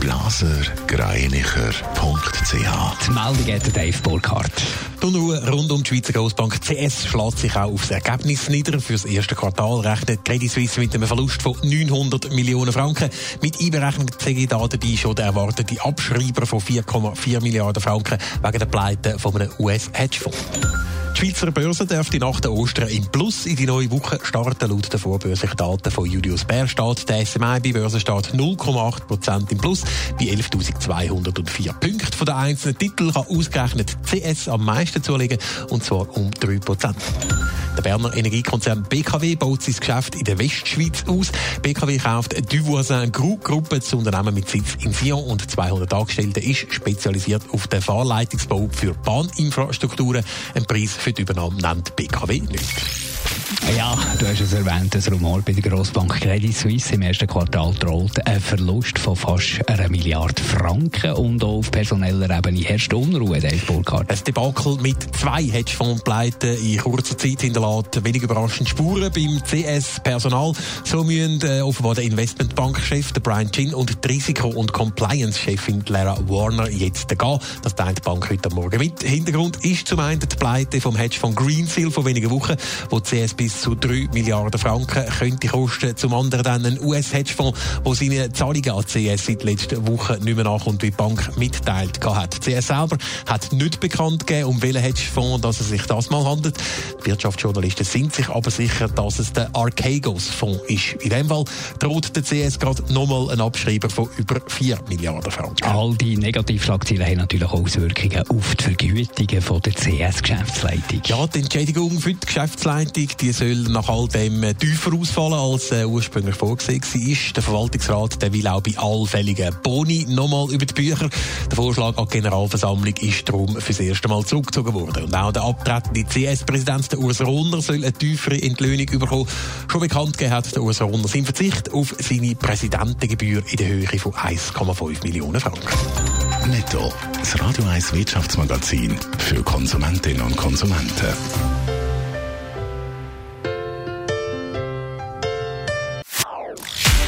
blasergreinicher.ch Die Meldung hat Dave Burkhardt. Die Unruhe rund um die Schweizer Grossbank CS schlägt sich auch aufs Ergebnis nieder. Für das erste Quartal rechnet Credit Suisse mit einem Verlust von 900 Millionen Franken. Mit Einberechnung zeige da dabei schon der erwartete Abschreiber von 4,4 Milliarden Franken wegen der Pleite von einem US-Hedgefonds. Die Schweizer Börse dürfte nach der Ostern im Plus in die neue Woche starten. Laut den vorbörslichen Daten von Julius Bär steht der SMI bei Börsenstart 0,8% im Plus bei 11.204 Punkten. Von den einzelnen Titeln kann ausgerechnet CS am meisten zulegen, und zwar um 3%. Der Berner Energiekonzern BKW baut sein Geschäft in der Westschweiz aus. BKW kauft Duvoisin Group Gruppe, das Unternehmen mit Sitz in Sion und 200 Angestellten ist spezialisiert auf den Fahrleitungsbau für Bahninfrastrukturen. Ein Preis für die Übernahme nennt BKW nicht. Ja, du hast es erwähnt, das Rumor bei der Grossbank Credit Suisse im ersten Quartal droht ein Verlust von fast einer Milliarde Franken und auch auf personeller Ebene herrscht Unruhe, Dave Burkhardt. Ein Debakel mit zwei Hedgefondspleiten in kurzer Zeit hinterlässt wenig überraschend Spuren beim CS-Personal. So müssen äh, offenbar der Investmentbankchef, der Brian Chin, und die Risiko- und Compliance-Chefin Lara Warner jetzt gehen. Das teilt die Bank heute Morgen mit. Hintergrund ist zum einen die Pleite vom Hedgefonds Greensill vor wenigen Wochen, wo CS bis zu 3 Milliarden Franken könnte kosten. Zum anderen dann ein US-Hedgefonds, der seine Zahlungen an CS seit letzter Woche nicht mehr nachkommt, wie die Bank mitteilt hat. CS selber hat nicht bekannt gegeben, um welchen Hedgefonds dass es sich das mal handelt. Die Wirtschaftsjournalisten sind sich aber sicher, dass es der Archegos-Fonds ist. In dem Fall droht der CS gerade nochmal ein Abschreiber von über 4 Milliarden Franken. All die Negativschlagzeilen haben natürlich auch Auswirkungen auf die Vergütungen von der CS-Geschäftsleitung. Ja, die Entschädigung für die Geschäftsleitung die soll nach all dem tiefer ausfallen, als äh, ursprünglich vorgesehen war. Der Verwaltungsrat der will auch bei allfälligen Boni nochmal über die Bücher. Der Vorschlag an die Generalversammlung ist darum für das erste Mal zurückgezogen worden. Und auch der abtretende CS-Präsident, Urs Rohner, soll eine tiefere Entlöhnung bekommen. Schon bekannt gegeben hat der Urs Rohner seinen Verzicht auf seine Präsidentengebühr in der Höhe von 1,5 Millionen Franken. Netto, das Radio 1 Wirtschaftsmagazin für Konsumentinnen und Konsumenten.